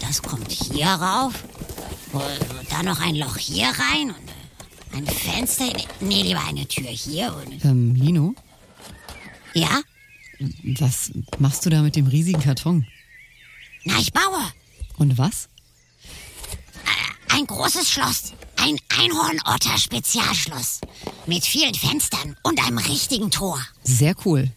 Das kommt hier rauf. Und dann noch ein Loch hier rein und ein Fenster. Nee, lieber eine Tür hier. Und Ähm, Lino, ja? was machst du da mit dem riesigen Karton? Na, ich baue. Und was? Ein großes Schloss. Ein Einhornotter-Spezialschloss. Mit vielen Fenstern und einem richtigen Tor. Sehr cool.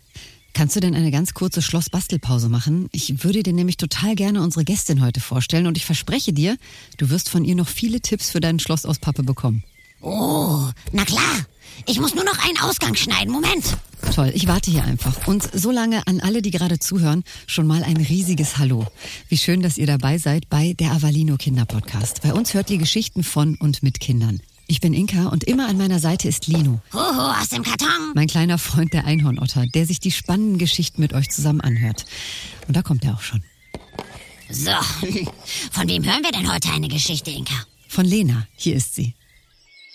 Kannst du denn eine ganz kurze Schlossbastelpause machen? Ich würde dir nämlich total gerne unsere Gästin heute vorstellen und ich verspreche dir, du wirst von ihr noch viele Tipps für dein Schloss aus Pappe bekommen. Oh, na klar. Ich muss nur noch einen Ausgang schneiden. Moment. Toll, ich warte hier einfach. Und solange an alle, die gerade zuhören, schon mal ein riesiges Hallo. Wie schön, dass ihr dabei seid bei der Avalino Kinderpodcast. Bei uns hört ihr Geschichten von und mit Kindern. Ich bin Inka und immer an meiner Seite ist Lino, Hoho, aus dem Karton. mein kleiner Freund der Einhornotter, der sich die spannenden Geschichten mit euch zusammen anhört. Und da kommt er auch schon. So, von wem hören wir denn heute eine Geschichte, Inka? Von Lena, hier ist sie.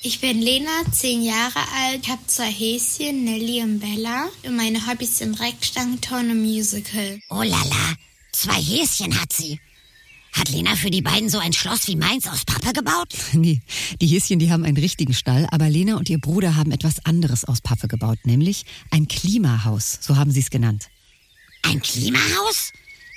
Ich bin Lena, zehn Jahre alt, ich habe zwei Häschen, Nelly und Bella. Und meine Hobbys sind Reckstangenturnen und Musical. Oh lala, zwei Häschen hat sie. Hat Lena für die beiden so ein Schloss wie meins aus Pappe gebaut? Nee, die Häschen, die haben einen richtigen Stall, aber Lena und ihr Bruder haben etwas anderes aus Pappe gebaut, nämlich ein Klimahaus, so haben sie es genannt. Ein Klimahaus?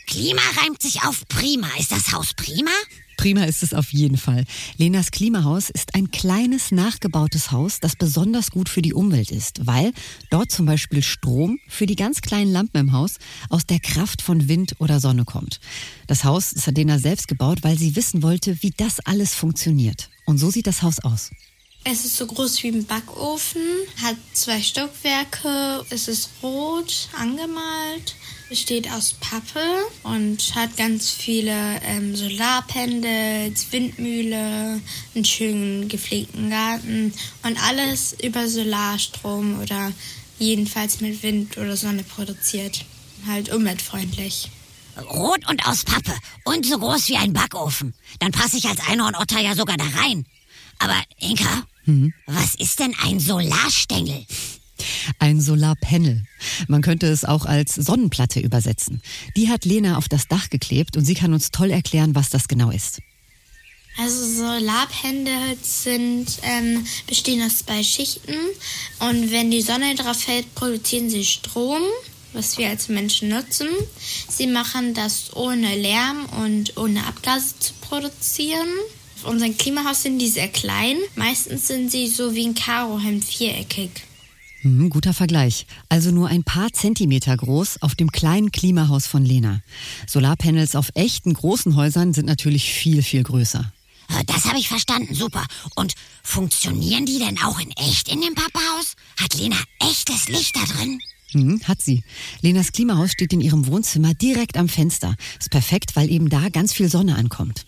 Klima reimt sich auf prima. Ist das Haus prima? Prima ist es auf jeden Fall. Lenas Klimahaus ist ein kleines nachgebautes Haus, das besonders gut für die Umwelt ist, weil dort zum Beispiel Strom für die ganz kleinen Lampen im Haus aus der Kraft von Wind oder Sonne kommt. Das Haus hat Lena selbst gebaut, weil sie wissen wollte, wie das alles funktioniert. Und so sieht das Haus aus. Es ist so groß wie ein Backofen, hat zwei Stockwerke, es ist rot angemalt, besteht aus Pappe und hat ganz viele ähm, Solarpanels, Windmühle, einen schönen gepflegten Garten und alles über Solarstrom oder jedenfalls mit Wind oder Sonne produziert. Halt umweltfreundlich. Rot und aus Pappe und so groß wie ein Backofen. Dann passe ich als Einhornotter ja sogar da rein. Aber Inka, was ist denn ein Solarstängel? Ein Solarpanel. Man könnte es auch als Sonnenplatte übersetzen. Die hat Lena auf das Dach geklebt und sie kann uns toll erklären, was das genau ist. Also Solarpanels sind, ähm, bestehen aus zwei Schichten und wenn die Sonne drauf fällt, produzieren sie Strom, was wir als Menschen nutzen. Sie machen das ohne Lärm und ohne Abgase zu produzieren. Auf unserem Klimahaus sind die sehr klein. Meistens sind sie so wie ein Karohemd viereckig. Hm, guter Vergleich. Also nur ein paar Zentimeter groß auf dem kleinen Klimahaus von Lena. Solarpanels auf echten großen Häusern sind natürlich viel, viel größer. Äh, Das habe ich verstanden, super. Und funktionieren die denn auch in echt in dem Papahaus? Hat Lena echtes Licht da drin? Hm, hat sie. Lenas Klimahaus steht in ihrem Wohnzimmer direkt am Fenster. Ist perfekt, weil eben da ganz viel Sonne ankommt.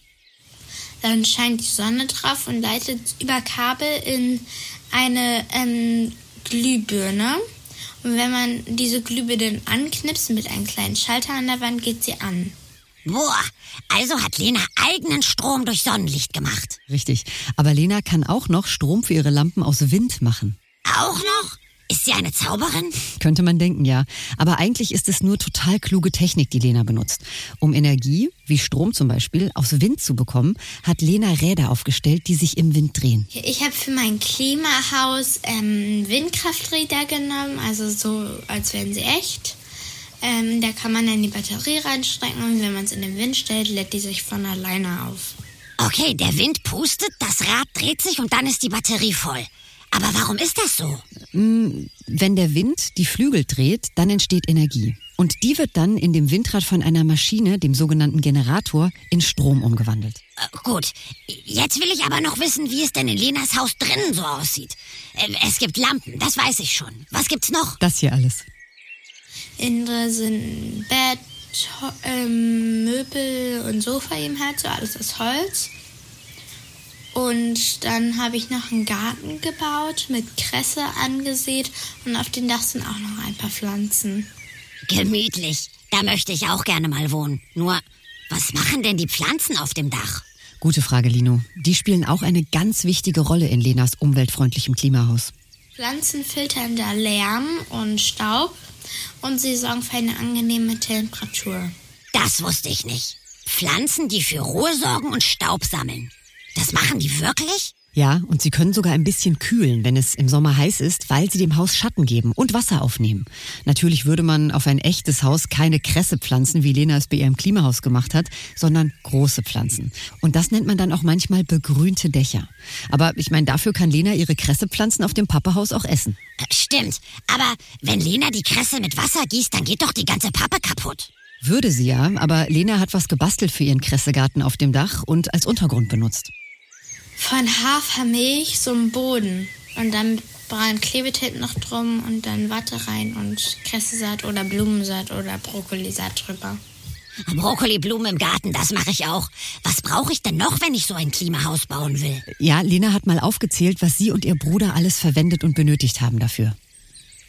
Dann scheint die Sonne drauf und leitet über Kabel in eine ähm, Glühbirne. Und wenn man diese Glühbirne anknipst mit einem kleinen Schalter an der Wand, geht sie an. Boah, also hat Lena eigenen Strom durch Sonnenlicht gemacht. Richtig. Aber Lena kann auch noch Strom für ihre Lampen aus Wind machen. Auch noch? Ist sie eine Zauberin? Könnte man denken, ja. Aber eigentlich ist es nur total kluge Technik, die Lena benutzt. Um Energie, wie Strom zum Beispiel, aus Wind zu bekommen, hat Lena Räder aufgestellt, die sich im Wind drehen. Ich habe für mein Klimahaus ähm, Windkrafträder genommen, also so, als wären sie echt. Ähm, da kann man dann die Batterie reinstecken und wenn man es in den Wind stellt, lädt die sich von alleine auf. Okay, der Wind pustet, das Rad dreht sich und dann ist die Batterie voll. Aber warum ist das so? Wenn der Wind die Flügel dreht, dann entsteht Energie. Und die wird dann in dem Windrad von einer Maschine, dem sogenannten Generator, in Strom umgewandelt. Äh, gut, jetzt will ich aber noch wissen, wie es denn in Lenas Haus drinnen so aussieht. Äh, es gibt Lampen, das weiß ich schon. Was gibt's noch? Das hier alles. Innere sind Bett, ähm, Möbel und Sofa eben halt, so alles aus Holz. Und dann habe ich noch einen Garten gebaut, mit Kresse angesät und auf dem Dach sind auch noch ein paar Pflanzen. Gemütlich. Da möchte ich auch gerne mal wohnen. Nur, was machen denn die Pflanzen auf dem Dach? Gute Frage, Lino. Die spielen auch eine ganz wichtige Rolle in Lenas umweltfreundlichem Klimahaus. Pflanzen filtern da Lärm und Staub und sie sorgen für eine angenehme Temperatur. Das wusste ich nicht. Pflanzen, die für Ruhe sorgen und Staub sammeln. Das machen die wirklich? Ja, und sie können sogar ein bisschen kühlen, wenn es im Sommer heiß ist, weil sie dem Haus Schatten geben und Wasser aufnehmen. Natürlich würde man auf ein echtes Haus keine Kresse pflanzen, wie Lena es bei ihrem Klimahaus gemacht hat, sondern große Pflanzen. Und das nennt man dann auch manchmal begrünte Dächer. Aber ich meine, dafür kann Lena ihre Kressepflanzen auf dem Pappehaus auch essen. Äh, Stimmt. Aber wenn Lena die Kresse mit Wasser gießt, dann geht doch die ganze Pappe kaputt. Würde sie ja, aber Lena hat was gebastelt für ihren Kressegarten auf dem Dach und als Untergrund benutzt. Von Hafermilch so einen Boden und dann braunen Klebetape noch drum und dann Watte rein und Kressesaat oder Blumensaat oder Brokkolisaat drüber. Brokkoli-Blumen im Garten, das mache ich auch. Was brauche ich denn noch, wenn ich so ein Klimahaus bauen will? Ja, Lena hat mal aufgezählt, was sie und ihr Bruder alles verwendet und benötigt haben dafür.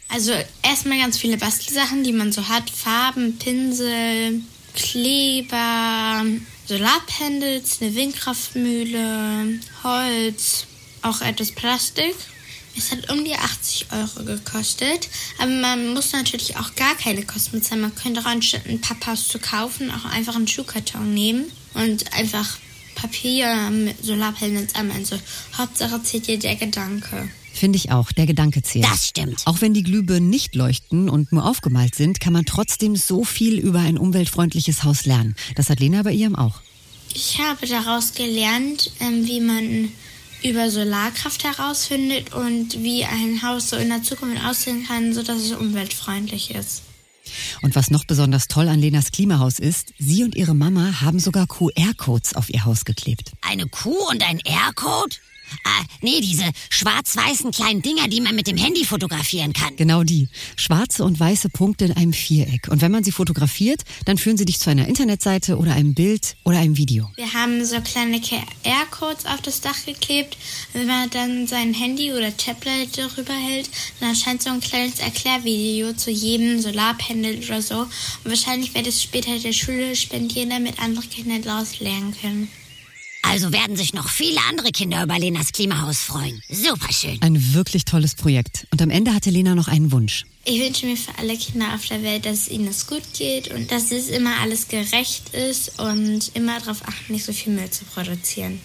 Also erstmal ganz viele Bastelsachen, die man so hat. Farben, Pinsel, Kleber, Solarpanels, eine Windkraftmühle, Holz, auch etwas Plastik. Es hat um die 80 Euro gekostet, aber man muss natürlich auch gar keine Kosten bezahlen. Man könnte auch anstatt ein Papphaus zu kaufen, auch einfach einen Schuhkarton nehmen und einfach Papier mit Solarpanels anmalen. So, Hauptsache zählt dir der Gedanke. Finde ich auch, der Gedanke zählt. Das stimmt. Auch wenn die Glühbirnen nicht leuchten und nur aufgemalt sind, kann man trotzdem so viel über ein umweltfreundliches Haus lernen. Das hat Lena bei ihrem auch. Ich habe daraus gelernt, ähm, wie man über Solarkraft herausfindet und wie ein Haus so in der Zukunft aussehen kann, sodass es umweltfreundlich ist. Und was noch besonders toll an Lenas Klimahaus ist, sie und ihre Mama haben sogar QR-Codes auf ihr Haus geklebt. Eine Kuh und ein R-Code? Ah, nee, diese schwarz-weißen kleinen Dinger, die man mit dem Handy fotografieren kann. Genau die. Schwarze und weiße Punkte in einem Viereck. Und wenn man sie fotografiert, dann führen sie dich zu einer Internetseite oder einem Bild oder einem Video. Wir haben so kleine QR-Codes auf das Dach geklebt. Wenn man dann sein Handy oder Tablet darüber hält, dann erscheint so ein kleines Erklärvideo zu jedem Solarpanel oder so. Und wahrscheinlich wird es später der Schule spendieren, damit andere Kinder daraus lernen können. Also werden sich noch viele andere Kinder über Lenas Klimahaus freuen. Superschön. Ein wirklich tolles Projekt. Und am Ende hatte Lena noch einen Wunsch. Ich wünsche mir für alle Kinder auf der Welt, dass es ihnen es gut geht und dass es immer alles gerecht ist und immer darauf achten, nicht so viel Müll zu produzieren.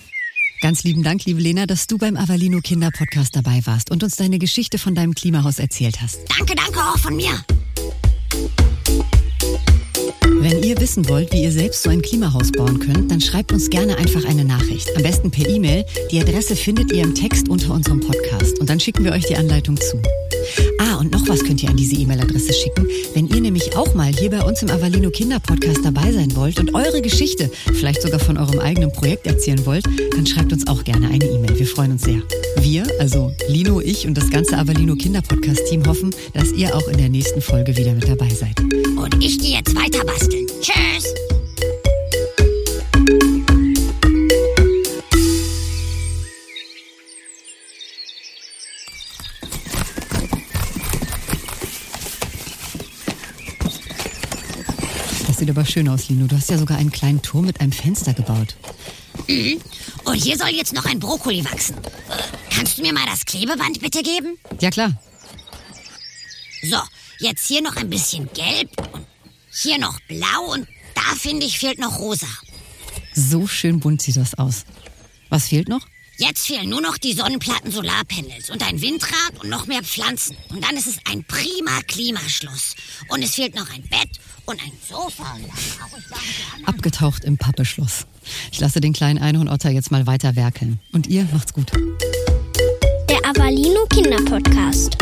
Ganz lieben Dank, liebe Lena, dass du beim Avalino Kinder Podcast dabei warst und uns deine Geschichte von deinem Klimahaus erzählt hast. Danke, danke auch von mir. Wenn ihr wissen wollt, wie ihr selbst so ein Klimahaus bauen könnt, dann schreibt uns gerne einfach eine Nachricht. Am besten per E-Mail. Die Adresse findet ihr im Text unter unserem Podcast und dann schicken wir euch die Anleitung zu. Ah, und noch was könnt ihr an diese E-Mail-Adresse schicken. Wenn ihr nämlich auch mal hier bei uns im Avalino Kinder Podcast dabei sein wollt und eure Geschichte, vielleicht sogar von eurem eigenen Projekt erzählen wollt, dann schreibt uns auch gerne eine E-Mail. Wir freuen uns sehr. Wir, also Lino, ich und das ganze Avalino Kinder Podcast Team hoffen, dass ihr auch in der nächsten Folge wieder mit dabei seid. Und ich gehe jetzt weiter basteln. Tschüss. Sieht aber schön aus, Lino. Du hast ja sogar einen kleinen Turm mit einem Fenster gebaut. Und hier soll jetzt noch ein Brokkoli wachsen. Kannst du mir mal das Klebeband bitte geben? Ja, klar. So, jetzt hier noch ein bisschen gelb und hier noch blau und da finde ich fehlt noch rosa. So schön bunt sieht das aus. Was fehlt noch? Jetzt fehlen nur noch die Sonnenplatten Solarpanels und ein Windrad und noch mehr Pflanzen. Und dann ist es ein prima Klimaschluss. Und es fehlt noch ein Bett und ein Sofa. Abgetaucht im Pappeschloss. Ich lasse den kleinen Einhornotter jetzt mal weiter werkeln. Und ihr macht's gut. Der Avalino Kinderpodcast.